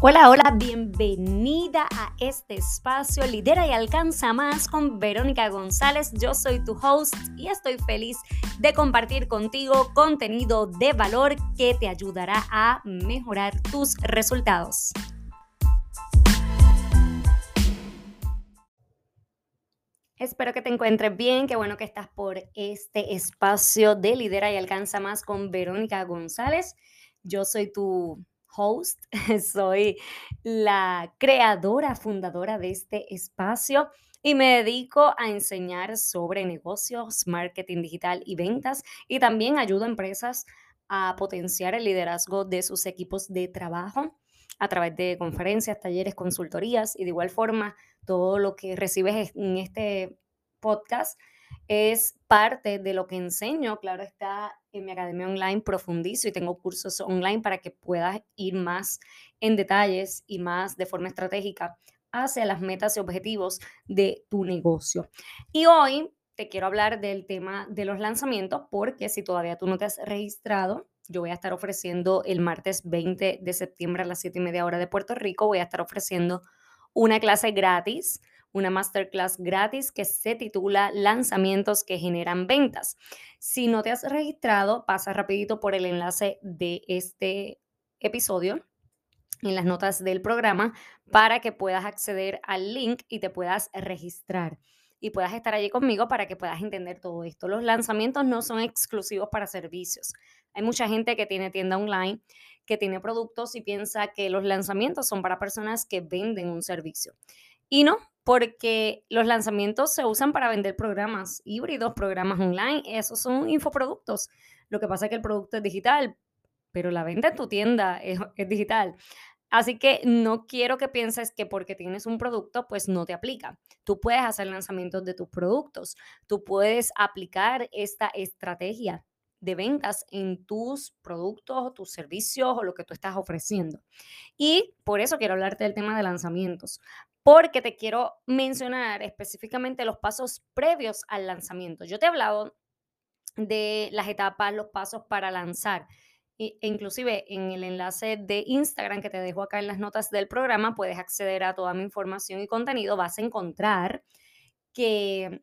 Hola, hola, bienvenida a este espacio Lidera y Alcanza Más con Verónica González. Yo soy tu host y estoy feliz de compartir contigo contenido de valor que te ayudará a mejorar tus resultados. Espero que te encuentres bien, qué bueno que estás por este espacio de Lidera y Alcanza Más con Verónica González. Yo soy tu host, soy la creadora, fundadora de este espacio y me dedico a enseñar sobre negocios, marketing digital y ventas y también ayudo a empresas a potenciar el liderazgo de sus equipos de trabajo a través de conferencias, talleres, consultorías y de igual forma todo lo que recibes en este podcast es parte de lo que enseño. Claro está, en mi academia online profundizo y tengo cursos online para que puedas ir más en detalles y más de forma estratégica hacia las metas y objetivos de tu negocio. Y hoy te quiero hablar del tema de los lanzamientos porque si todavía tú no te has registrado, yo voy a estar ofreciendo el martes 20 de septiembre a las 7 y media hora de Puerto Rico, voy a estar ofreciendo una clase gratis una masterclass gratis que se titula Lanzamientos que generan ventas. Si no te has registrado, pasa rapidito por el enlace de este episodio en las notas del programa para que puedas acceder al link y te puedas registrar y puedas estar allí conmigo para que puedas entender todo esto. Los lanzamientos no son exclusivos para servicios. Hay mucha gente que tiene tienda online, que tiene productos y piensa que los lanzamientos son para personas que venden un servicio. Y no, porque los lanzamientos se usan para vender programas híbridos, programas online, esos son infoproductos. Lo que pasa es que el producto es digital, pero la venta en tu tienda es, digital. Así que no quiero que pienses que porque tienes un producto, pues no te aplica. Tú puedes hacer lanzamientos de tus productos, tú puedes aplicar esta estrategia de ventas en tus productos, tus servicios o lo que tú estás ofreciendo. Y por eso quiero hablarte del tema de lanzamientos, porque te quiero mencionar específicamente los pasos previos al lanzamiento. Yo te he hablado de las etapas, los pasos para lanzar. E inclusive en el enlace de Instagram que te dejo acá en las notas del programa, puedes acceder a toda mi información y contenido. Vas a encontrar que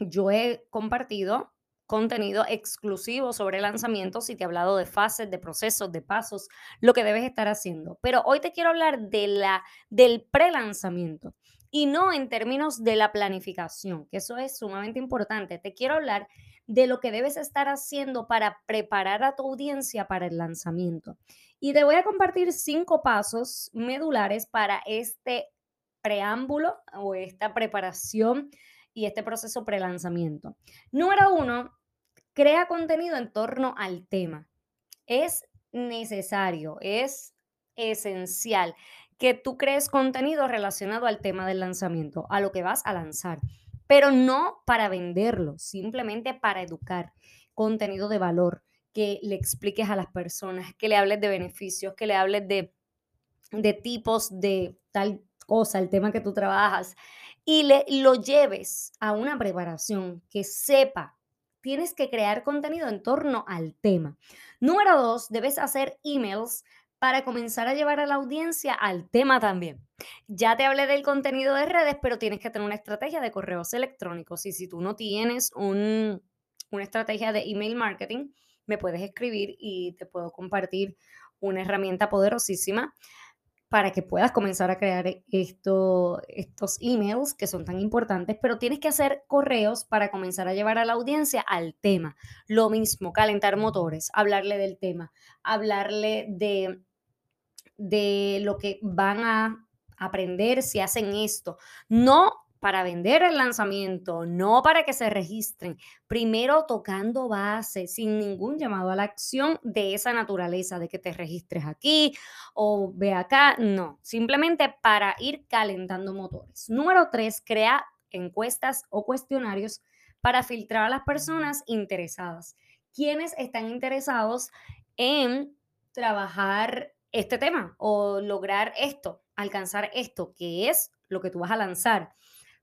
yo he compartido contenido exclusivo sobre lanzamientos y te he hablado de fases, de procesos, de pasos, lo que debes estar haciendo. Pero hoy te quiero hablar de la, del pre-lanzamiento y no en términos de la planificación, que eso es sumamente importante. Te quiero hablar de lo que debes estar haciendo para preparar a tu audiencia para el lanzamiento. Y te voy a compartir cinco pasos medulares para este preámbulo o esta preparación y este proceso pre-lanzamiento. Número uno, Crea contenido en torno al tema. Es necesario, es esencial que tú crees contenido relacionado al tema del lanzamiento, a lo que vas a lanzar, pero no para venderlo, simplemente para educar, contenido de valor, que le expliques a las personas, que le hables de beneficios, que le hables de, de tipos de tal cosa, el tema que tú trabajas, y le, lo lleves a una preparación que sepa tienes que crear contenido en torno al tema. Número dos, debes hacer emails para comenzar a llevar a la audiencia al tema también. Ya te hablé del contenido de redes, pero tienes que tener una estrategia de correos electrónicos. Y si tú no tienes una estrategia de email marketing, me puedes escribir y te puedo compartir una herramienta poderosísima para que puedas comenzar a crear esto, estos emails que son tan importantes, pero tienes que hacer correos para comenzar a llevar a la audiencia al tema. Lo mismo, calentar motores, hablarle del tema, hablarle de, de lo que van a aprender si hacen esto. No para vender el lanzamiento, no para que se registren. Primero tocando base, sin ningún llamado a la acción de esa naturaleza, de que te registres aquí o ve acá. No, simplemente para ir calentando motores. Número tres, crea encuestas o cuestionarios para filtrar a las personas interesadas. ¿Quiénes están interesados en trabajar este tema o lograr esto, alcanzar esto, que es lo que tú vas a lanzar?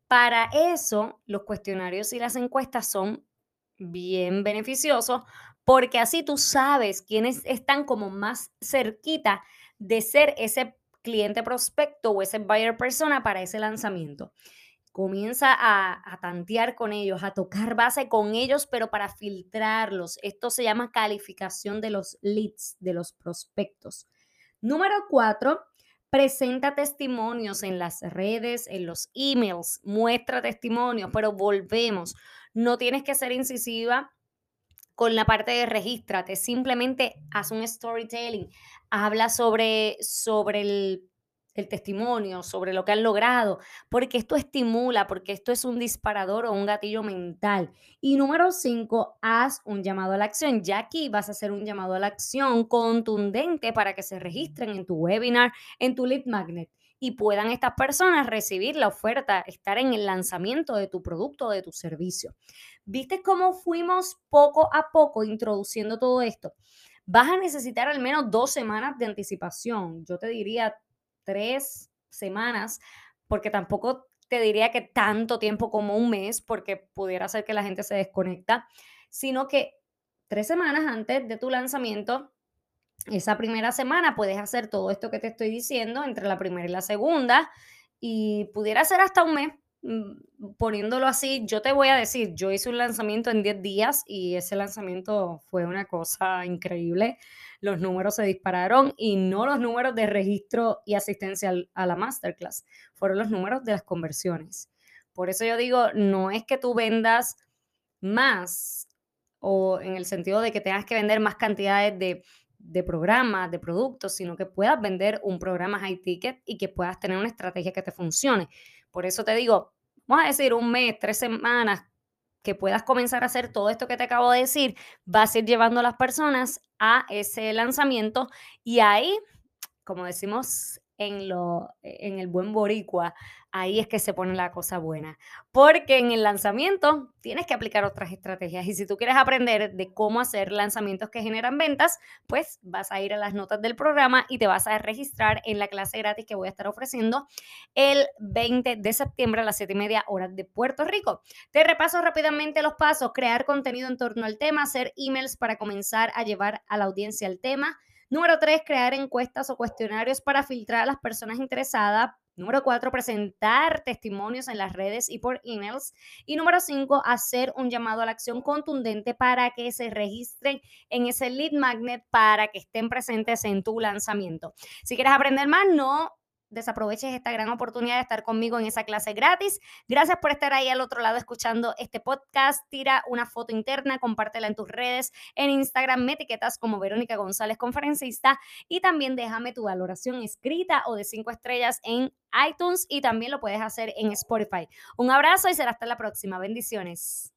Para eso, los cuestionarios y las encuestas son bien beneficiosos porque así tú sabes quiénes están como más cerquita de ser ese cliente prospecto o ese buyer persona para ese lanzamiento. Comienza a, a, tantear con ellos, a tocar base con ellos, pero para filtrarlos. Esto se llama calificación de los leads, de los prospectos. Número cuatro, presenta testimonios en las redes, en los emails, muestra testimonios, pero volvemos. No tienes que ser incisiva con la parte de regístrate, simplemente haz un storytelling, habla sobre, sobre el el testimonio, sobre lo que han logrado, porque esto estimula, porque esto es un disparador o un gatillo mental. Y número cinco, haz un llamado a la acción. Ya aquí vas a hacer un llamado a la acción contundente para que se registren en tu webinar, en tu lead magnet y puedan estas personas recibir la oferta, estar en el lanzamiento de tu producto, de tu servicio. ¿Viste cómo fuimos poco a poco introduciendo todo esto? Vas a necesitar al menos dos semanas de anticipación. Yo te diría tres semanas, porque tampoco te diría que tanto tiempo como un mes, porque pudiera ser que la gente se desconecta, sino que tres semanas antes de tu lanzamiento, esa primera semana puedes hacer todo esto que te estoy diciendo entre la primera y la segunda y pudiera ser hasta un mes. Mm, poniéndolo así, yo te voy a decir, yo hice un lanzamiento en 10 días y ese lanzamiento fue una cosa increíble. Los números se dispararon y no los números de registro y asistencia a la masterclass, fueron los números de las conversiones. Por eso yo digo, no es que tú vendas más o en el sentido de que tengas que vender más cantidades de, de programas, de productos, sino que puedas vender un programa high ticket y que puedas tener una estrategia que te funcione. Por eso te digo, vamos a decir un mes, tres semanas, que puedas comenzar a hacer todo esto que te acabo de decir, vas a ir llevando a las personas a ese lanzamiento y ahí, como decimos en, lo, en el buen boricua, ahí es que se pone la cosa buena. Porque en el lanzamiento tienes que aplicar otras estrategias. Y si tú quieres aprender de cómo hacer lanzamientos que generan ventas, pues vas a ir a las notas del programa y te vas a registrar en la clase gratis que voy a estar ofreciendo el 20 de septiembre a las 7 y media horas de Puerto Rico. Te repaso rápidamente los pasos. Crear contenido en torno al tema, hacer emails para comenzar a llevar a la audiencia el tema Número tres, crear encuestas o cuestionarios para filtrar a las personas interesadas. Número cuatro, presentar testimonios en las redes y por emails. Y número cinco, hacer un llamado a la acción contundente para que se registren en ese lead magnet para que estén presentes en tu lanzamiento. Si quieres aprender más, no desaproveches esta gran oportunidad de estar conmigo en esa clase gratis. Gracias por estar ahí al otro lado escuchando este podcast. Tira una foto interna, compártela en tus redes, en Instagram, me etiquetas como Verónica González, conferencista, y también déjame tu valoración escrita o de cinco estrellas en iTunes y también lo puedes hacer en Spotify. Un abrazo y será hasta la próxima. Bendiciones.